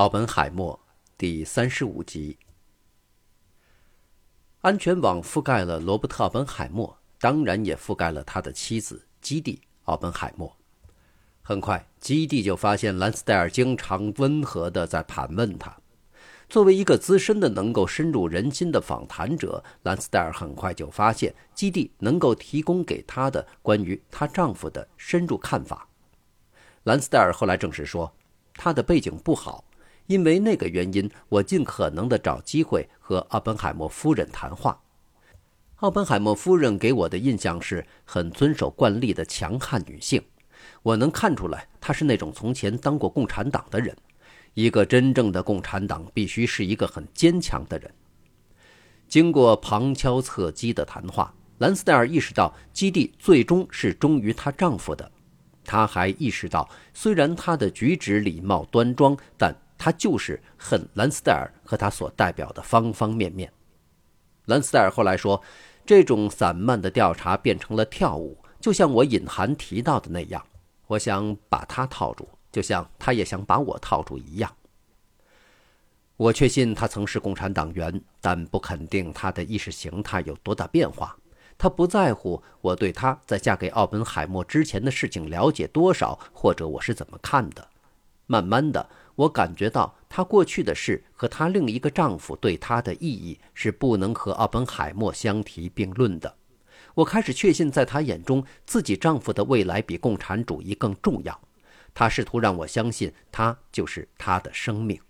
奥本海默第三十五集。安全网覆盖了罗伯特·奥本海默，当然也覆盖了他的妻子基蒂·奥本海默。很快，基蒂就发现兰斯戴尔经常温和的在盘问他。作为一个资深的、能够深入人心的访谈者，兰斯戴尔很快就发现基蒂能够提供给他的关于她丈夫的深入看法。兰斯戴尔后来证实说，他的背景不好。因为那个原因，我尽可能的找机会和奥本海默夫人谈话。奥本海默夫人给我的印象是很遵守惯例的强悍女性，我能看出来她是那种从前当过共产党的人。一个真正的共产党必须是一个很坚强的人。经过旁敲侧击的谈话，兰斯戴尔意识到基地最终是忠于她丈夫的。她还意识到，虽然她的举止礼貌端庄，但。他就是恨兰斯戴尔和他所代表的方方面面。兰斯戴尔后来说，这种散漫的调查变成了跳舞，就像我隐含提到的那样。我想把他套住，就像他也想把我套住一样。我确信他曾是共产党员，但不肯定他的意识形态有多大变化。他不在乎我对他在嫁给奥本海默之前的事情了解多少，或者我是怎么看的。慢慢的。我感觉到她过去的事和她另一个丈夫对她的意义是不能和奥本海默相提并论的。我开始确信，在她眼中，自己丈夫的未来比共产主义更重要。她试图让我相信，他就是她的生命。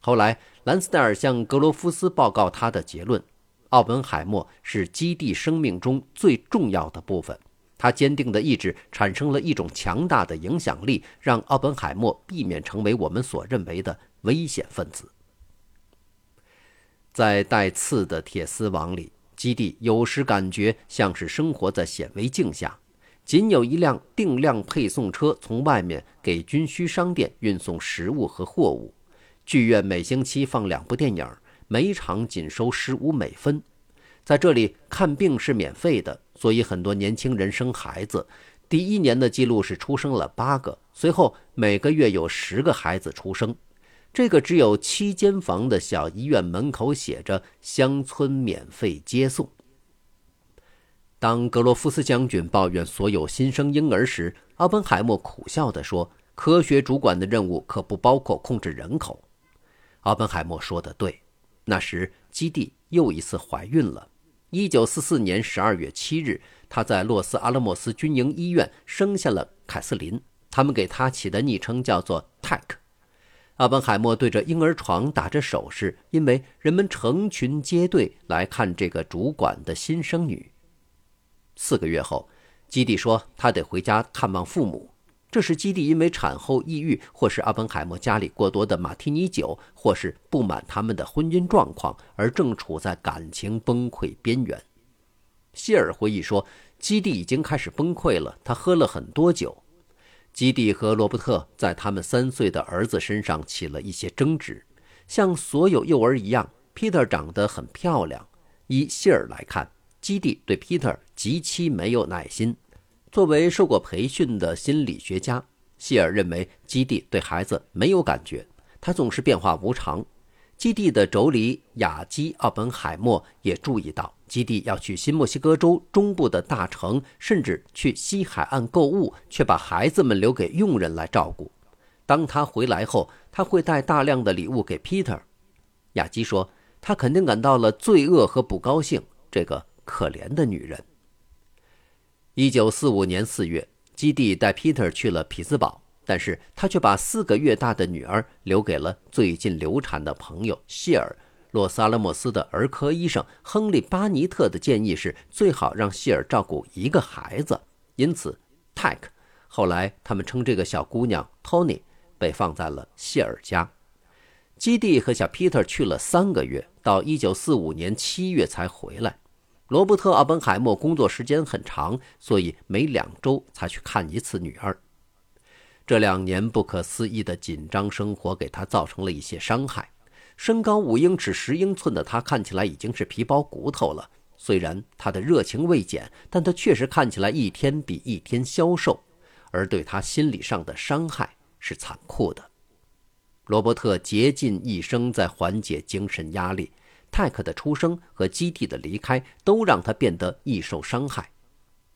后来，兰斯戴尔向格罗夫斯报告他的结论：奥本海默是基地生命中最重要的部分。他坚定的意志产生了一种强大的影响力，让奥本海默避免成为我们所认为的危险分子。在带刺的铁丝网里，基地有时感觉像是生活在显微镜下。仅有一辆定量配送车从外面给军需商店运送食物和货物。剧院每星期放两部电影，每场仅收十五美分。在这里看病是免费的。所以很多年轻人生孩子，第一年的记录是出生了八个，随后每个月有十个孩子出生。这个只有七间房的小医院门口写着“乡村免费接送”。当格罗夫斯将军抱怨所有新生婴儿时，奥本海默苦笑地说：“科学主管的任务可不包括控制人口。”奥本海默说的对。那时基地又一次怀孕了。一九四四年十二月七日，他在洛斯阿拉莫斯军营医院生下了凯瑟琳。他们给他起的昵称叫做泰克。阿本海默对着婴儿床打着手势，因为人们成群结队来看这个主管的新生女。四个月后，基地说他得回家看望父母。这是基地因为产后抑郁，或是阿本海默家里过多的马提尼酒，或是不满他们的婚姻状况，而正处在感情崩溃边缘。谢尔回忆说，基地已经开始崩溃了，他喝了很多酒。基地和罗伯特在他们三岁的儿子身上起了一些争执，像所有幼儿一样，Peter 长得很漂亮。以谢尔来看，基地对 Peter 极其没有耐心。作为受过培训的心理学家，希尔认为基地对孩子没有感觉，他总是变化无常。基地的妯娌雅基·奥本海默也注意到，基地要去新墨西哥州中部的大城，甚至去西海岸购物，却把孩子们留给佣人来照顾。当他回来后，他会带大量的礼物给 Peter。雅基说，他肯定感到了罪恶和不高兴。这个可怜的女人。一九四五年四月，基地带 Peter 去了匹兹堡，但是他却把四个月大的女儿留给了最近流产的朋友谢尔。洛萨拉莫斯的儿科医生亨利·巴尼特的建议是最好让谢尔照顾一个孩子，因此泰克后来他们称这个小姑娘 Tony 被放在了谢尔家。基地和小 Peter 去了三个月，到一九四五年七月才回来。罗伯特·奥本海默工作时间很长，所以每两周才去看一次女儿。这两年不可思议的紧张生活给他造成了一些伤害。身高五英尺十英寸的他看起来已经是皮包骨头了。虽然他的热情未减，但他确实看起来一天比一天消瘦，而对他心理上的伤害是残酷的。罗伯特竭尽一生在缓解精神压力。泰克的出生和基地的离开都让他变得易受伤害。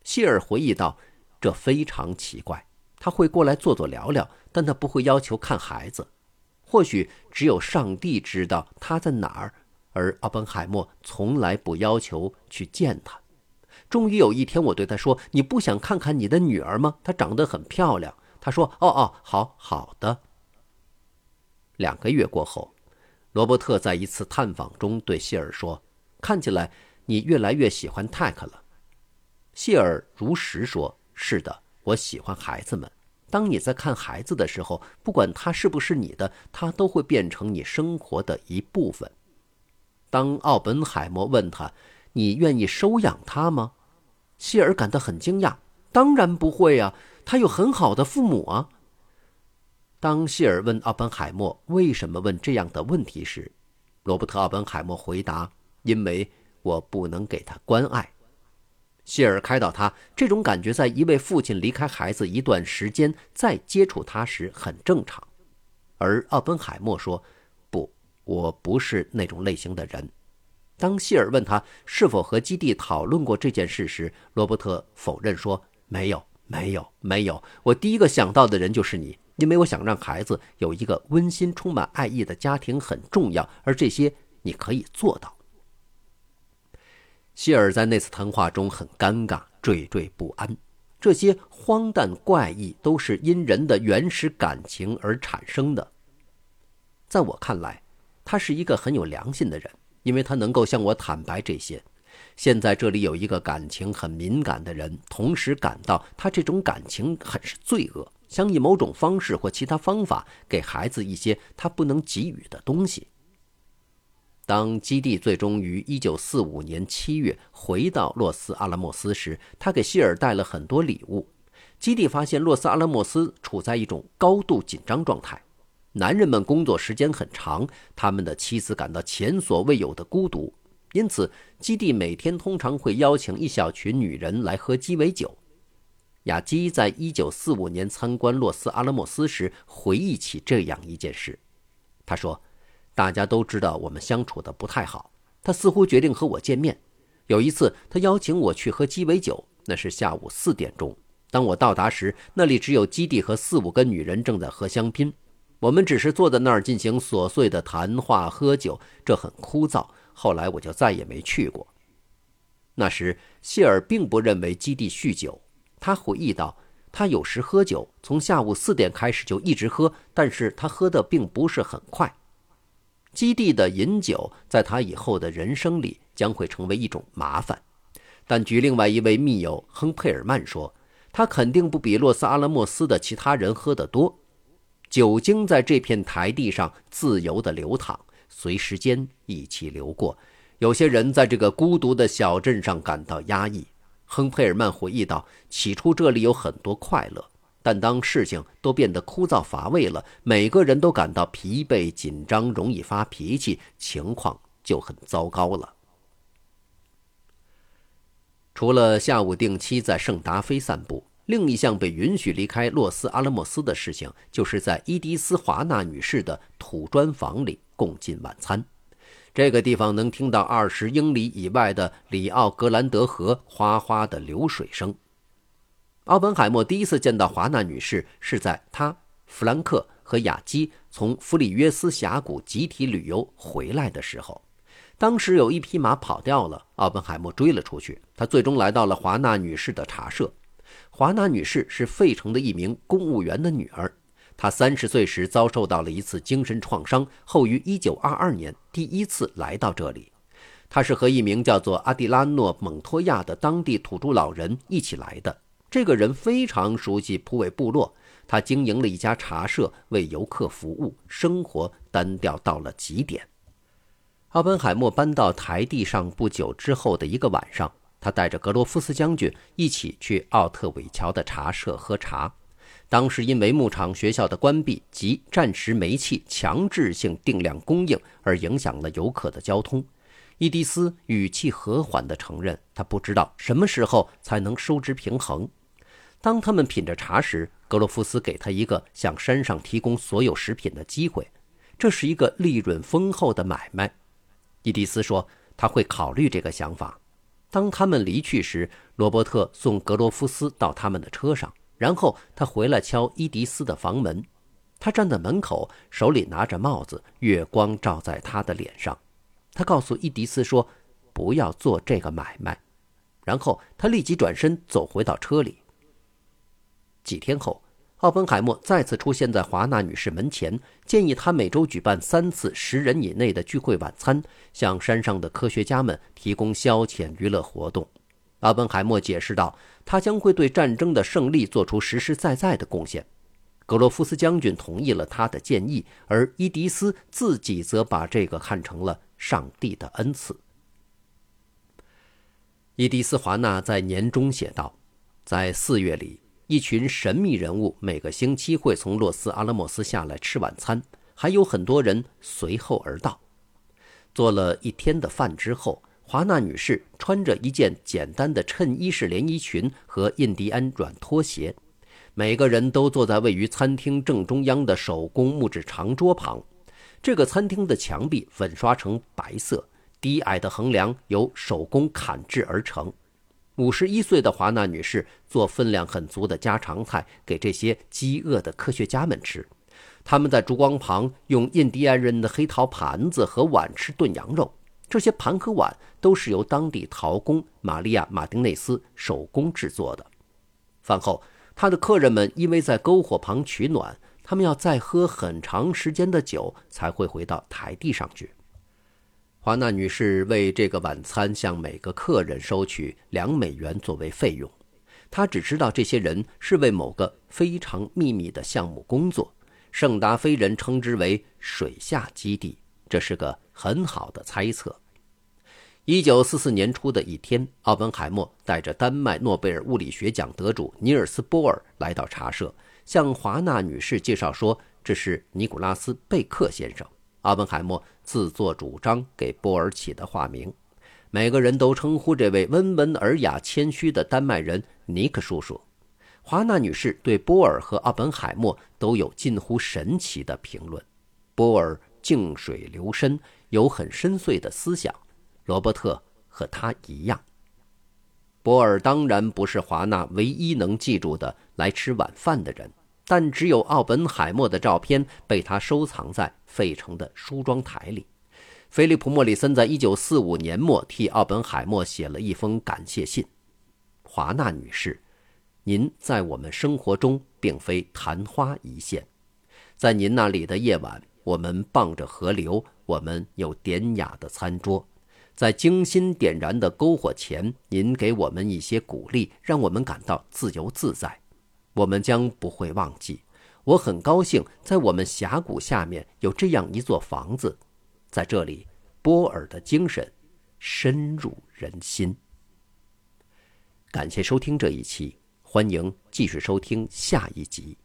谢尔回忆道：“这非常奇怪。他会过来坐坐聊聊，但他不会要求看孩子。或许只有上帝知道他在哪儿，而奥本海默从来不要求去见他。终于有一天，我对他说：‘你不想看看你的女儿吗？她长得很漂亮。’他说：‘哦哦，好好的。’两个月过后。”罗伯特在一次探访中对谢尔说：“看起来你越来越喜欢泰克了。”谢尔如实说：“是的，我喜欢孩子们。当你在看孩子的时候，不管他是不是你的，他都会变成你生活的一部分。”当奥本海默问他：“你愿意收养他吗？”谢尔感到很惊讶：“当然不会啊，他有很好的父母啊。”当谢尔问奥本海默为什么问这样的问题时，罗伯特·奥本海默回答：“因为我不能给他关爱。”谢尔开导他：“这种感觉在一位父亲离开孩子一段时间再接触他时很正常。”而奥本海默说：“不，我不是那种类型的人。”当谢尔问他是否和基地讨论过这件事时，罗伯特否认说：“没有，没有，没有。我第一个想到的人就是你。”因为我想让孩子有一个温馨、充满爱意的家庭很重要，而这些你可以做到。希尔在那次谈话中很尴尬、惴惴不安。这些荒诞怪异都是因人的原始感情而产生的。在我看来，他是一个很有良心的人，因为他能够向我坦白这些。现在这里有一个感情很敏感的人，同时感到他这种感情很是罪恶。想以某种方式或其他方法给孩子一些他不能给予的东西。当基地最终于1945年7月回到洛斯阿拉莫斯时，他给希尔带了很多礼物。基地发现洛斯阿拉莫斯处在一种高度紧张状态，男人们工作时间很长，他们的妻子感到前所未有的孤独，因此基地每天通常会邀请一小群女人来喝鸡尾酒。雅基在一九四五年参观洛斯阿拉莫斯时回忆起这样一件事，他说：“大家都知道我们相处的不太好。他似乎决定和我见面。有一次，他邀请我去喝鸡尾酒，那是下午四点钟。当我到达时，那里只有基地和四五个女人正在喝香槟。我们只是坐在那儿进行琐碎的谈话、喝酒，这很枯燥。后来我就再也没去过。那时，谢尔并不认为基地酗酒。”他回忆道：“他有时喝酒，从下午四点开始就一直喝，但是他喝的并不是很快。基地的饮酒在他以后的人生里将会成为一种麻烦。但据另外一位密友亨佩尔曼说，他肯定不比洛斯阿拉莫斯的其他人喝得多。酒精在这片台地上自由地流淌，随时间一起流过。有些人在这个孤独的小镇上感到压抑。”亨佩尔曼回忆道：“起初这里有很多快乐，但当事情都变得枯燥乏味了，每个人都感到疲惫、紧张，容易发脾气，情况就很糟糕了。”除了下午定期在圣达菲散步，另一项被允许离开洛斯阿拉莫斯的事情，就是在伊迪丝·华纳女士的土砖房里共进晚餐。这个地方能听到二十英里以外的里奥格兰德河哗哗的流水声。奥本海默第一次见到华纳女士是在他、弗兰克和雅基从弗里约斯峡谷集体旅游回来的时候。当时有一匹马跑掉了，奥本海默追了出去。他最终来到了华纳女士的茶社。华纳女士是费城的一名公务员的女儿。他三十岁时遭受到了一次精神创伤，后于一九二二年第一次来到这里。他是和一名叫做阿蒂拉诺·蒙托亚的当地土著老人一起来的。这个人非常熟悉普韦部落，他经营了一家茶社，为游客服务，生活单调到了极点。奥本海默搬到台地上不久之后的一个晚上，他带着格罗夫斯将军一起去奥特韦桥的茶社喝茶。当时因为牧场学校的关闭及暂时煤气强制性定量供应而影响了游客的交通，伊迪丝语气和缓地承认，他不知道什么时候才能收支平衡。当他们品着茶时，格罗夫斯给他一个向山上提供所有食品的机会。这是一个利润丰厚的买卖。伊迪丝说他会考虑这个想法。当他们离去时，罗伯特送格罗夫斯到他们的车上，然后他回来敲伊迪丝的房门。他站在门口，手里拿着帽子，月光照在他的脸上。他告诉伊迪丝说：“不要做这个买卖。”然后他立即转身走回到车里。几天后。奥本海默再次出现在华纳女士门前，建议她每周举办三次十人以内的聚会晚餐，向山上的科学家们提供消遣娱乐活动。奥本海默解释道：“他将会对战争的胜利做出实实在在的贡献。”格罗夫斯将军同意了他的建议，而伊迪斯自己则把这个看成了上帝的恩赐。伊迪斯·华纳在年中写道：“在四月里。”一群神秘人物每个星期会从洛斯阿拉莫斯下来吃晚餐，还有很多人随后而到。做了一天的饭之后，华纳女士穿着一件简单的衬衣式连衣裙和印第安软拖鞋，每个人都坐在位于餐厅正中央的手工木质长桌旁。这个餐厅的墙壁粉刷成白色，低矮的横梁由手工砍制而成。五十一岁的华纳女士做分量很足的家常菜给这些饥饿的科学家们吃。他们在烛光旁用印第安人的黑陶盘子和碗吃炖羊肉。这些盘和碗都是由当地陶工玛利亚·马丁内斯手工制作的。饭后，他的客人们因为在篝火旁取暖，他们要再喝很长时间的酒才会回到台地上去。华纳女士为这个晚餐向每个客人收取两美元作为费用。她只知道这些人是为某个非常秘密的项目工作。圣达菲人称之为“水下基地”，这是个很好的猜测。一九四四年初的一天，奥本海默带着丹麦诺贝尔物理学奖得主尼尔斯·波尔来到茶社，向华纳女士介绍说：“这是尼古拉斯·贝克先生。”奥本海默自作主张给波尔起的化名，每个人都称呼这位温文尔雅、谦虚的丹麦人尼克叔叔。华纳女士对波尔和奥本海默都有近乎神奇的评论。波尔静水流深，有很深邃的思想。罗伯特和他一样。波尔当然不是华纳唯一能记住的来吃晚饭的人。但只有奥本海默的照片被他收藏在费城的梳妆台里。菲利普·莫里森在一九四五年末替奥本海默写了一封感谢信：“华纳女士，您在我们生活中并非昙花一现。在您那里的夜晚，我们傍着河流，我们有典雅的餐桌，在精心点燃的篝火前，您给我们一些鼓励，让我们感到自由自在。”我们将不会忘记。我很高兴，在我们峡谷下面有这样一座房子，在这里，波尔的精神深入人心。感谢收听这一期，欢迎继续收听下一集。